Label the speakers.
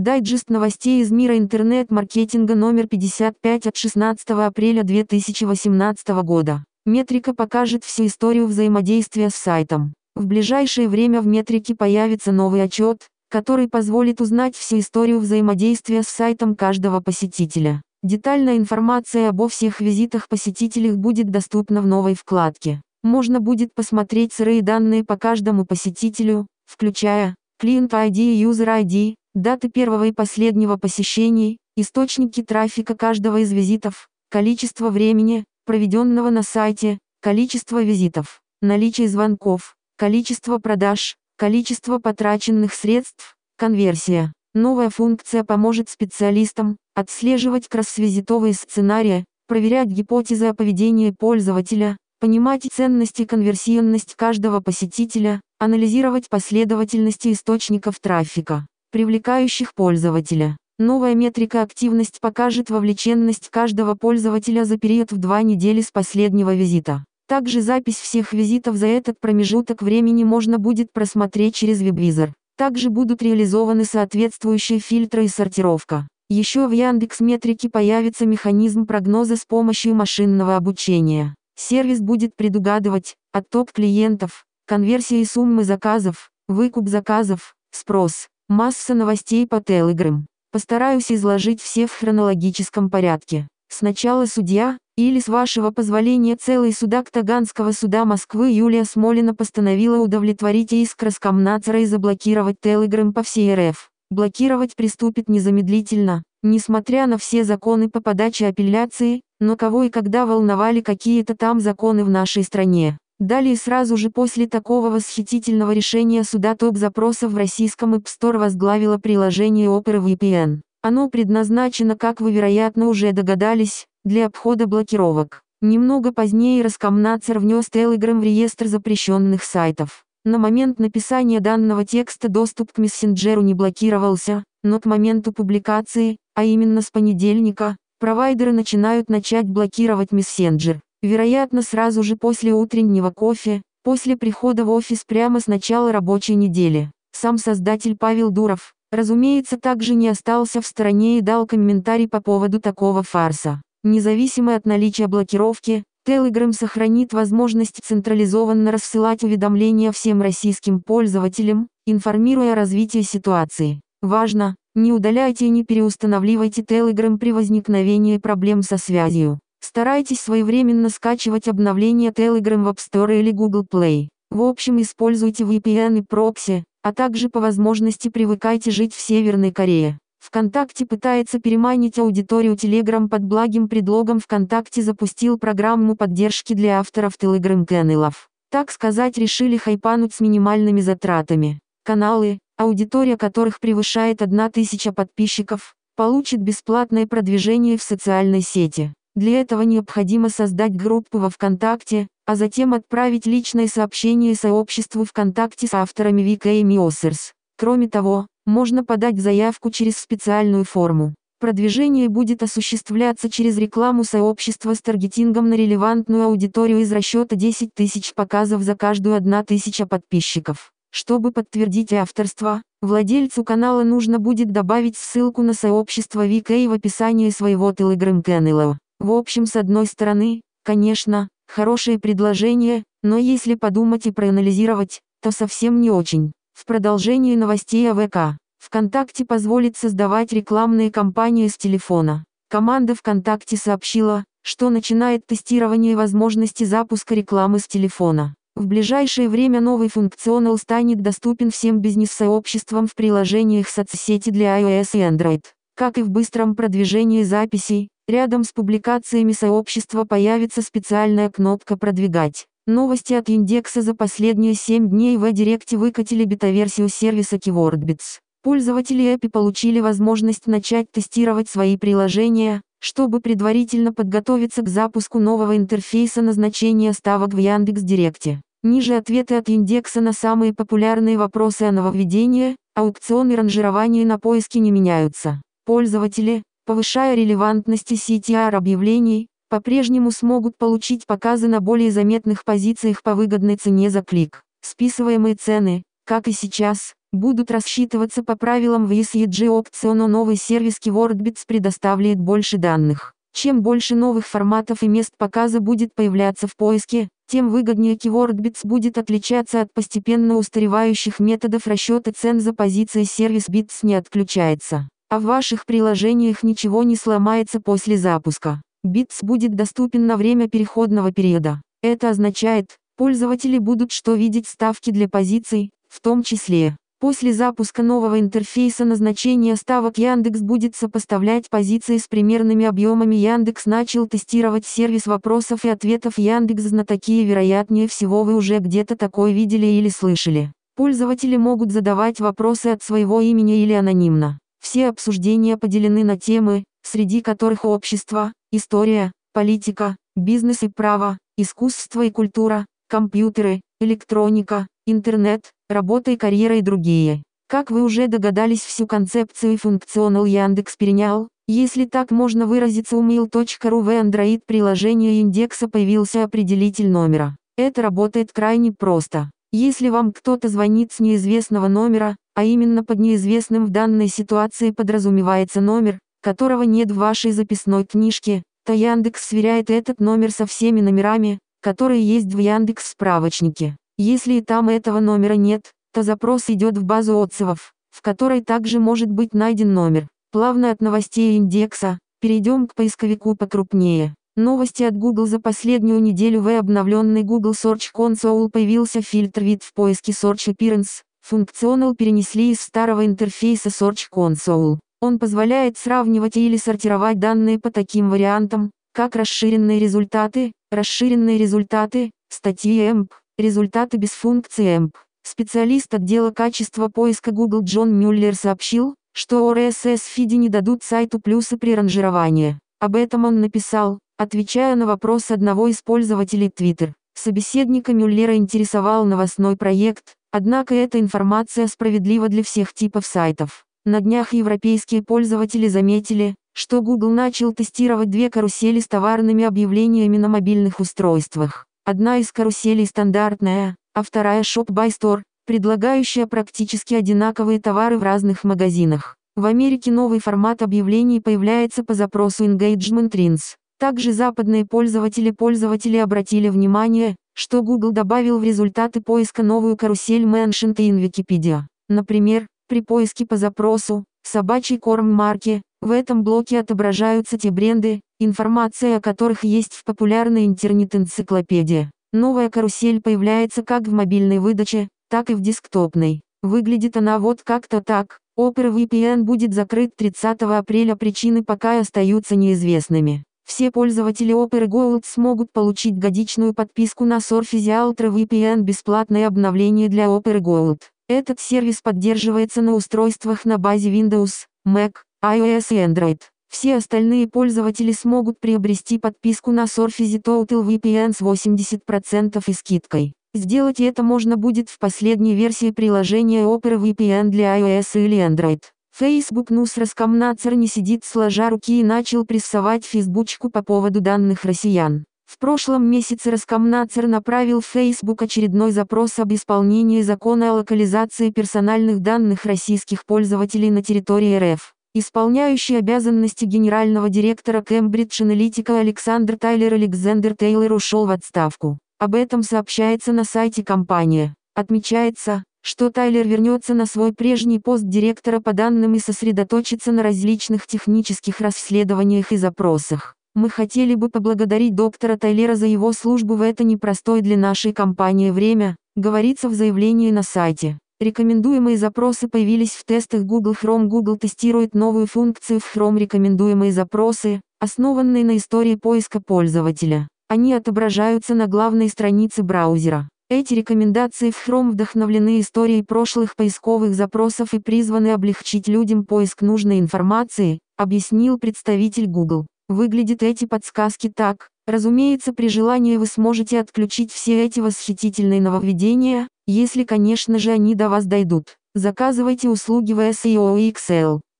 Speaker 1: Дайджест новостей из мира интернет-маркетинга номер 55 от 16 апреля 2018 года. Метрика покажет всю историю взаимодействия с сайтом. В ближайшее время в метрике появится новый отчет, который позволит узнать всю историю взаимодействия с сайтом каждого посетителя. Детальная информация обо всех визитах посетителей будет доступна в новой вкладке. Можно будет посмотреть сырые данные по каждому посетителю, включая Client ID и User ID, даты первого и последнего посещений, источники трафика каждого из визитов, количество времени, проведенного на сайте, количество визитов, наличие звонков, количество продаж, количество потраченных средств, конверсия. Новая функция поможет специалистам отслеживать кросс-визитовые сценарии, проверять гипотезы о поведении пользователя, понимать ценность и конверсионность каждого посетителя, анализировать последовательности источников трафика, привлекающих пользователя. Новая метрика активность покажет вовлеченность каждого пользователя за период в два недели с последнего визита. Также запись всех визитов за этот промежуток времени можно будет просмотреть через веб-визор. Также будут реализованы соответствующие фильтры и сортировка. Еще в Яндекс Метрике появится механизм прогноза с помощью машинного обучения. Сервис будет предугадывать отток клиентов, конверсии суммы заказов, выкуп заказов, спрос, масса новостей по Telegram. Постараюсь изложить все в хронологическом порядке. Сначала судья, или с вашего позволения целый судак Таганского суда Москвы Юлия Смолина постановила удовлетворить иск Роскомнадзора и заблокировать Telegram по всей РФ. Блокировать приступит незамедлительно, несмотря на все законы по подаче апелляции, но кого и когда волновали какие-то там законы в нашей стране. Далее сразу же после такого восхитительного решения суда топ запросов в российском App Store возглавило приложение Opera VPN. Оно предназначено, как вы вероятно уже догадались, для обхода блокировок. Немного позднее Роскомнадзор внес Telegram в реестр запрещенных сайтов. На момент написания данного текста доступ к мессенджеру не блокировался, но к моменту публикации, а именно с понедельника, провайдеры начинают начать блокировать мессенджер. Вероятно сразу же после утреннего кофе, после прихода в офис прямо с начала рабочей недели. Сам создатель Павел Дуров, разумеется, также не остался в стороне и дал комментарий по поводу такого фарса. Независимо от наличия блокировки, Telegram сохранит возможность централизованно рассылать уведомления всем российским пользователям, информируя о развитии ситуации. Важно, не удаляйте и не переустанавливайте Telegram при возникновении проблем со связью. Старайтесь своевременно скачивать обновления Telegram в App Store или Google Play. В общем используйте VPN и прокси, а также по возможности привыкайте жить в Северной Корее. ВКонтакте пытается переманить аудиторию Telegram под благим предлогом ВКонтакте запустил программу поддержки для авторов Telegram-каналов. Так сказать решили хайпануть с минимальными затратами. Каналы, аудитория которых превышает 1000 подписчиков, получит бесплатное продвижение в социальной сети. Для этого необходимо создать группу во ВКонтакте, а затем отправить личное сообщение сообществу ВКонтакте с авторами Вика и Миосерс. Кроме того, можно подать заявку через специальную форму. Продвижение будет осуществляться через рекламу сообщества с таргетингом на релевантную аудиторию из расчета 10 тысяч показов за каждую 1 тысяча подписчиков. Чтобы подтвердить авторство, владельцу канала нужно будет добавить ссылку на сообщество VK в описании своего Telegram-канала. В общем, с одной стороны, конечно, хорошее предложение, но если подумать и проанализировать, то совсем не очень. В продолжении новостей о ВК, ВКонтакте позволит создавать рекламные кампании с телефона. Команда ВКонтакте сообщила, что начинает тестирование возможности запуска рекламы с телефона. В ближайшее время новый функционал станет доступен всем бизнес-сообществам в приложениях соцсети для iOS и Android. Как и в быстром продвижении записей, Рядом с публикациями сообщества появится специальная кнопка «Продвигать». Новости от индекса за последние 7 дней в Директе выкатили бета-версию сервиса KeywordBits. Пользователи API получили возможность начать тестировать свои приложения, чтобы предварительно подготовиться к запуску нового интерфейса назначения ставок в Яндекс.Директе. Ниже ответы от индекса на самые популярные вопросы о нововведении, аукцион и ранжирование на поиске не меняются. Пользователи, повышая релевантность CTR объявлений, по-прежнему смогут получить показы на более заметных позициях по выгодной цене за клик. Списываемые цены, как и сейчас, будут рассчитываться по правилам в ESG Option, но новый сервис KeywordBits предоставляет больше данных. Чем больше новых форматов и мест показа будет появляться в поиске, тем выгоднее KeywordBits будет отличаться от постепенно устаревающих методов расчета цен за позиции сервис Bits не отключается. А в ваших приложениях ничего не сломается после запуска. Bits будет доступен на время переходного периода. Это означает, пользователи будут что видеть ставки для позиций, в том числе После запуска нового интерфейса назначения ставок Яндекс будет сопоставлять позиции с примерными объемами Яндекс начал тестировать сервис вопросов и ответов Яндекс знатоки вероятнее всего вы уже где-то такое видели или слышали. Пользователи могут задавать вопросы от своего имени или анонимно. Все обсуждения поделены на темы, среди которых общество, история, политика, бизнес и право, искусство и культура, компьютеры, электроника, интернет, работа и карьера и другие. Как вы уже догадались, всю концепцию функционал Яндекс перенял. Если так можно выразиться у mail.ru в Android приложении индекса появился определитель номера. Это работает крайне просто. Если вам кто-то звонит с неизвестного номера, а именно под неизвестным в данной ситуации подразумевается номер, которого нет в вашей записной книжке, то Яндекс сверяет этот номер со всеми номерами, которые есть в Яндекс справочнике. Если и там этого номера нет, то запрос идет в базу отзывов, в которой также может быть найден номер. Плавно от новостей индекса, перейдем к поисковику покрупнее. Новости от Google за последнюю неделю в обновленный Google Search Console появился фильтр вид в поиске Search Appearance. Функционал перенесли из старого интерфейса Search Console. Он позволяет сравнивать или сортировать данные по таким вариантам, как расширенные результаты, расширенные результаты, статьи EMP, Результаты без функции AMP. Специалист отдела качества поиска Google Джон Мюллер сообщил, что RSS фиде не дадут сайту плюсы при ранжировании. Об этом он написал, отвечая на вопрос одного из пользователей Twitter. Собеседника Мюллера интересовал новостной проект, однако эта информация справедлива для всех типов сайтов. На днях европейские пользователи заметили, что Google начал тестировать две карусели с товарными объявлениями на мобильных устройствах. Одна из каруселей стандартная, а вторая Shop by Store, предлагающая практически одинаковые товары в разных магазинах. В Америке новый формат объявлений появляется по запросу Engagement Trends. Также западные пользователи пользователи обратили внимание, что Google добавил в результаты поиска новую карусель Mentioned in Wikipedia. Например, при поиске по запросу «собачий корм марки» в этом блоке отображаются те бренды, информация о которых есть в популярной интернет-энциклопедии. Новая карусель появляется как в мобильной выдаче, так и в десктопной. Выглядит она вот как-то так. Opera VPN будет закрыт 30 апреля, причины пока остаются неизвестными. Все пользователи Opera Gold смогут получить годичную подписку на Surface Ultra VPN бесплатное обновление для Opera Gold. Этот сервис поддерживается на устройствах на базе Windows, Mac, iOS и Android. Все остальные пользователи смогут приобрести подписку на Surface Total VPN с 80% и скидкой. Сделать это можно будет в последней версии приложения Opera VPN для iOS или Android. Facebook News Роскомнадзор не сидит сложа руки и начал прессовать фейсбучку по поводу данных россиян. В прошлом месяце Роскомнадзор направил в Facebook очередной запрос об исполнении закона о локализации персональных данных российских пользователей на территории РФ. Исполняющий обязанности генерального директора Cambridge Analytica Александр Тайлер Александр Тейлор ушел в отставку. Об этом сообщается на сайте компании. Отмечается, что Тайлер вернется на свой прежний пост директора по данным и сосредоточится на различных технических расследованиях и запросах. Мы хотели бы поблагодарить доктора Тайлера за его службу в это непростое для нашей компании время, говорится в заявлении на сайте. Рекомендуемые запросы появились в тестах Google Chrome. Google тестирует новую функцию в Chrome «Рекомендуемые запросы», основанные на истории поиска пользователя. Они отображаются на главной странице браузера. Эти рекомендации в Chrome вдохновлены историей прошлых поисковых запросов и призваны облегчить людям поиск нужной информации, объяснил представитель Google. Выглядят эти подсказки так. Разумеется, при желании вы сможете отключить все эти восхитительные нововведения, если, конечно же, они до вас дойдут. Заказывайте услуги в SEO и Excel.